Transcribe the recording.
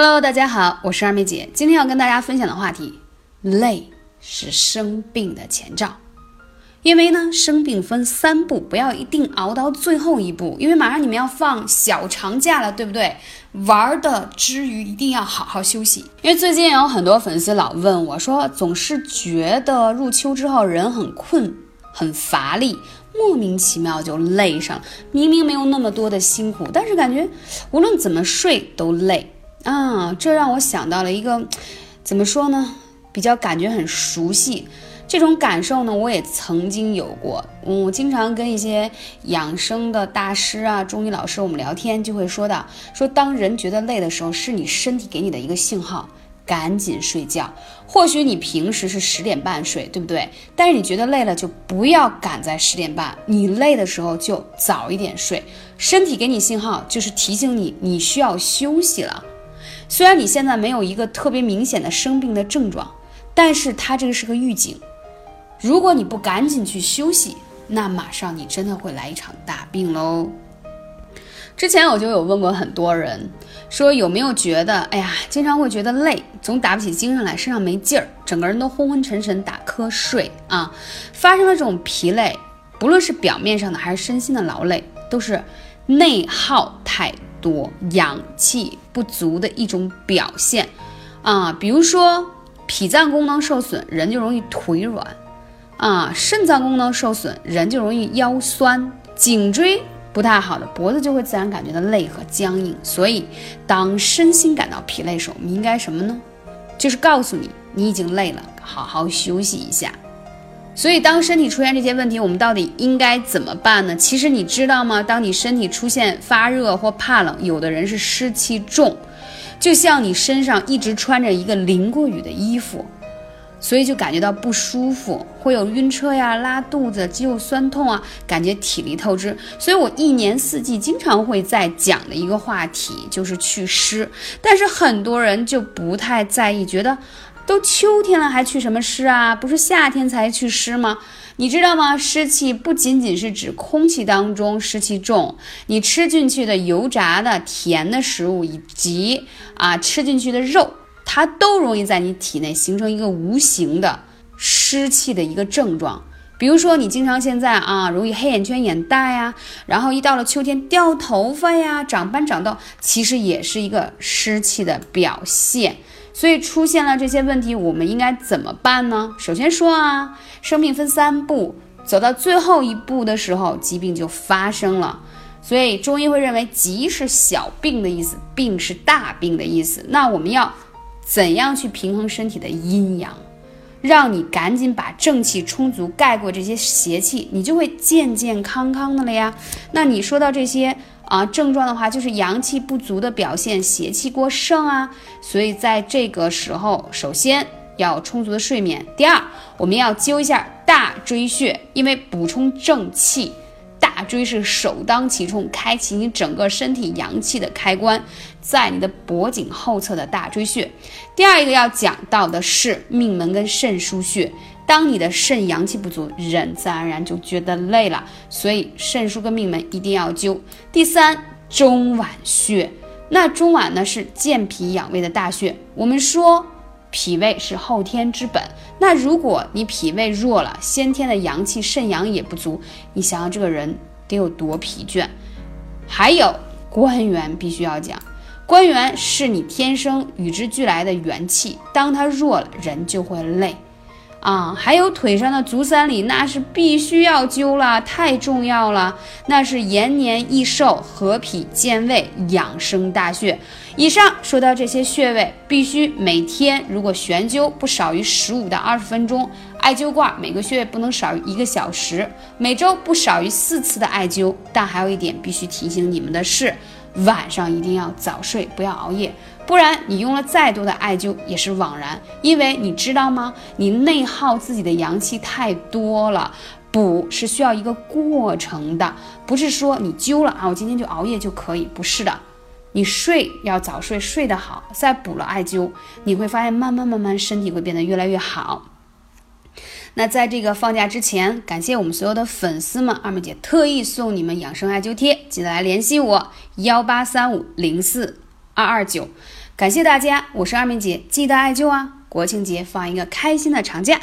Hello，大家好，我是二妹姐。今天要跟大家分享的话题，累是生病的前兆。因为呢，生病分三步，不要一定熬到最后一步。因为马上你们要放小长假了，对不对？玩的之余一定要好好休息。因为最近有很多粉丝老问我说，总是觉得入秋之后人很困、很乏力，莫名其妙就累上。明明没有那么多的辛苦，但是感觉无论怎么睡都累。啊，这让我想到了一个，怎么说呢？比较感觉很熟悉，这种感受呢，我也曾经有过。嗯，我经常跟一些养生的大师啊、中医老师，我们聊天就会说到，说当人觉得累的时候，是你身体给你的一个信号，赶紧睡觉。或许你平时是十点半睡，对不对？但是你觉得累了，就不要赶在十点半，你累的时候就早一点睡。身体给你信号，就是提醒你，你需要休息了。虽然你现在没有一个特别明显的生病的症状，但是它这个是个预警。如果你不赶紧去休息，那马上你真的会来一场大病喽。之前我就有问过很多人，说有没有觉得，哎呀，经常会觉得累，总打不起精神来，身上没劲儿，整个人都昏昏沉沉，打瞌睡啊。发生了这种疲累，不论是表面上的还是身心的劳累，都是内耗太。多氧气不足的一种表现啊，比如说脾脏功能受损，人就容易腿软啊；肾脏功能受损，人就容易腰酸；颈椎不太好的，脖子就会自然感觉到累和僵硬。所以，当身心感到疲累时，我们应该什么呢？就是告诉你，你已经累了，好好休息一下。所以，当身体出现这些问题，我们到底应该怎么办呢？其实你知道吗？当你身体出现发热或怕冷，有的人是湿气重，就像你身上一直穿着一个淋过雨的衣服，所以就感觉到不舒服，会有晕车呀、拉肚子、肌肉酸痛啊，感觉体力透支。所以我一年四季经常会在讲的一个话题就是祛湿，但是很多人就不太在意，觉得。都秋天了，还去什么湿啊？不是夏天才去湿吗？你知道吗？湿气不仅仅是指空气当中湿气重，你吃进去的油炸的、甜的食物，以及啊吃进去的肉，它都容易在你体内形成一个无形的湿气的一个症状。比如说，你经常现在啊容易黑眼圈、眼袋呀，然后一到了秋天掉头发呀、长斑长痘，其实也是一个湿气的表现。所以出现了这些问题，我们应该怎么办呢？首先说啊，生病分三步，走到最后一步的时候，疾病就发生了。所以中医会认为，疾是小病的意思，病是大病的意思。那我们要怎样去平衡身体的阴阳，让你赶紧把正气充足盖过这些邪气，你就会健健康康的了呀。那你说到这些。啊，症状的话就是阳气不足的表现，邪气过盛啊，所以在这个时候，首先要充足的睡眠。第二，我们要灸一下大椎穴，因为补充正气，大椎是首当其冲，开启你整个身体阳气的开关，在你的脖颈后侧的大椎穴。第二一个要讲到的是命门跟肾腧穴。当你的肾阳气不足，人自然而然就觉得累了，所以肾腧跟命门一定要灸。第三，中脘穴，那中脘呢是健脾养胃的大穴。我们说脾胃是后天之本，那如果你脾胃弱了，先天的阳气肾阳也不足，你想想这个人得有多疲倦。还有官员必须要讲，官员是你天生与之俱来的元气，当他弱了，人就会累。啊，还有腿上的足三里，那是必须要灸了，太重要了。那是延年益寿、和脾健胃、养生大穴。以上说到这些穴位，必须每天如果悬灸不少于十五到二十分钟，艾灸罐每个穴位不能少于一个小时，每周不少于四次的艾灸。但还有一点必须提醒你们的是。晚上一定要早睡，不要熬夜，不然你用了再多的艾灸也是枉然。因为你知道吗？你内耗自己的阳气太多了，补是需要一个过程的，不是说你灸了啊，我今天就熬夜就可以，不是的。你睡要早睡，睡得好，再补了艾灸，你会发现慢慢慢慢身体会变得越来越好。那在这个放假之前，感谢我们所有的粉丝们，二妹姐特意送你们养生艾灸贴，记得来联系我幺八三五零四二二九。感谢大家，我是二妹姐，记得艾灸啊！国庆节放一个开心的长假。